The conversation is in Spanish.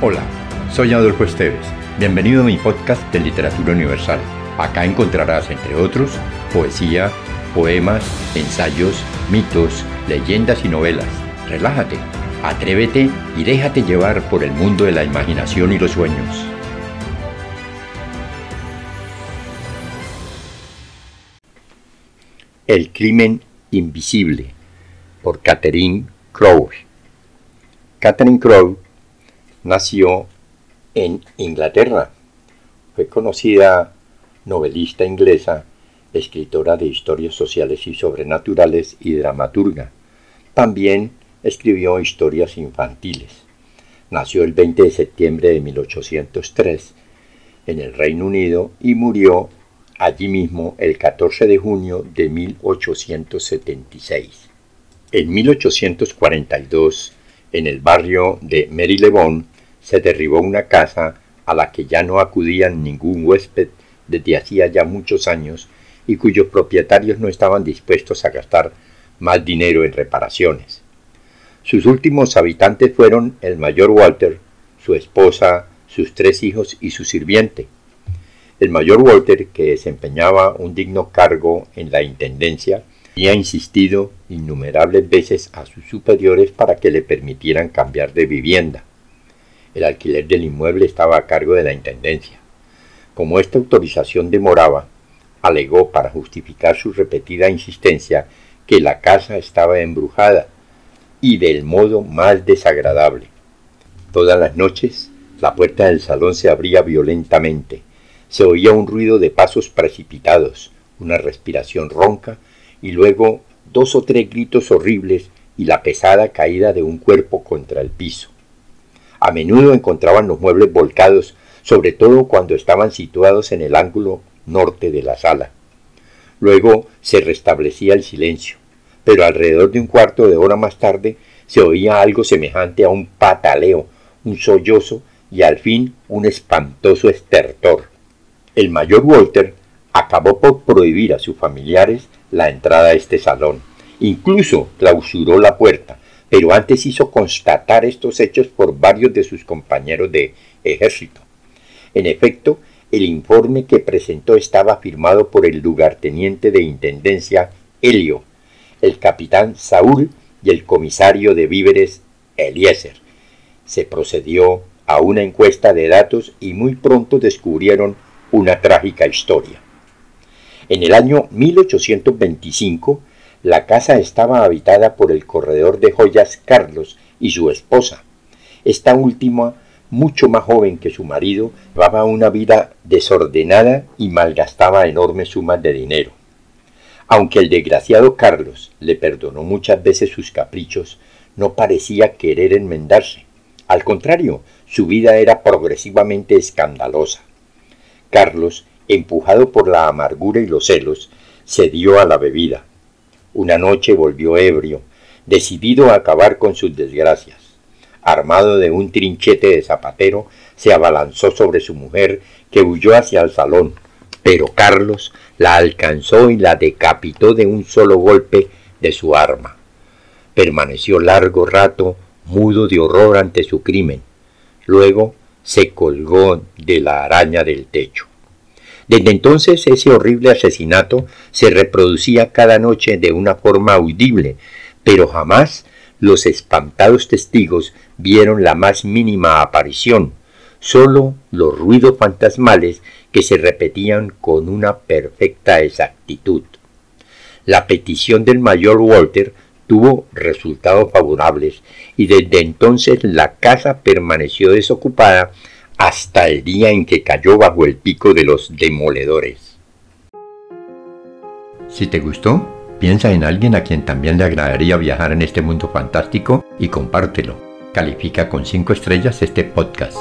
Hola, soy Adolfo Esteves. Bienvenido a mi podcast de Literatura Universal. Acá encontrarás, entre otros, poesía, poemas, ensayos, mitos, leyendas y novelas. Relájate, atrévete y déjate llevar por el mundo de la imaginación y los sueños. El crimen invisible por Catherine Crowe. Catherine Crowe nació en Inglaterra. Fue conocida novelista inglesa, escritora de historias sociales y sobrenaturales y dramaturga. También escribió historias infantiles. Nació el 20 de septiembre de 1803 en el Reino Unido y murió allí mismo el 14 de junio de 1876. En 1842, en el barrio de Marylebone, se derribó una casa a la que ya no acudían ningún huésped desde hacía ya muchos años y cuyos propietarios no estaban dispuestos a gastar más dinero en reparaciones. Sus últimos habitantes fueron el mayor Walter, su esposa, sus tres hijos y su sirviente. El mayor Walter, que desempeñaba un digno cargo en la Intendencia, había insistido innumerables veces a sus superiores para que le permitieran cambiar de vivienda. El alquiler del inmueble estaba a cargo de la Intendencia. Como esta autorización demoraba, alegó para justificar su repetida insistencia que la casa estaba embrujada y del modo más desagradable. Todas las noches la puerta del salón se abría violentamente. Se oía un ruido de pasos precipitados, una respiración ronca y luego dos o tres gritos horribles y la pesada caída de un cuerpo contra el piso. A menudo encontraban los muebles volcados, sobre todo cuando estaban situados en el ángulo norte de la sala. Luego se restablecía el silencio, pero alrededor de un cuarto de hora más tarde se oía algo semejante a un pataleo, un sollozo y al fin un espantoso estertor. El mayor Walter acabó por prohibir a sus familiares la entrada a este salón. Incluso clausuró la puerta, pero antes hizo constatar estos hechos por varios de sus compañeros de ejército. En efecto, el informe que presentó estaba firmado por el lugarteniente de Intendencia Helio, el capitán Saúl y el comisario de víveres Eliezer. Se procedió a una encuesta de datos y muy pronto descubrieron una trágica historia. En el año 1825, la casa estaba habitada por el corredor de joyas Carlos y su esposa. Esta última, mucho más joven que su marido, llevaba una vida desordenada y malgastaba enormes sumas de dinero. Aunque el desgraciado Carlos le perdonó muchas veces sus caprichos, no parecía querer enmendarse. Al contrario, su vida era progresivamente escandalosa. Carlos empujado por la amargura y los celos, se dio a la bebida. Una noche volvió ebrio, decidido a acabar con sus desgracias. Armado de un trinchete de zapatero, se abalanzó sobre su mujer, que huyó hacia el salón, pero Carlos la alcanzó y la decapitó de un solo golpe de su arma. Permaneció largo rato mudo de horror ante su crimen. Luego se colgó de la araña del techo. Desde entonces ese horrible asesinato se reproducía cada noche de una forma audible, pero jamás los espantados testigos vieron la más mínima aparición, sólo los ruidos fantasmales que se repetían con una perfecta exactitud. La petición del mayor Walter tuvo resultados favorables y desde entonces la casa permaneció desocupada hasta el día en que cayó bajo el pico de los demoledores. Si te gustó, piensa en alguien a quien también le agradaría viajar en este mundo fantástico y compártelo. Califica con 5 estrellas este podcast.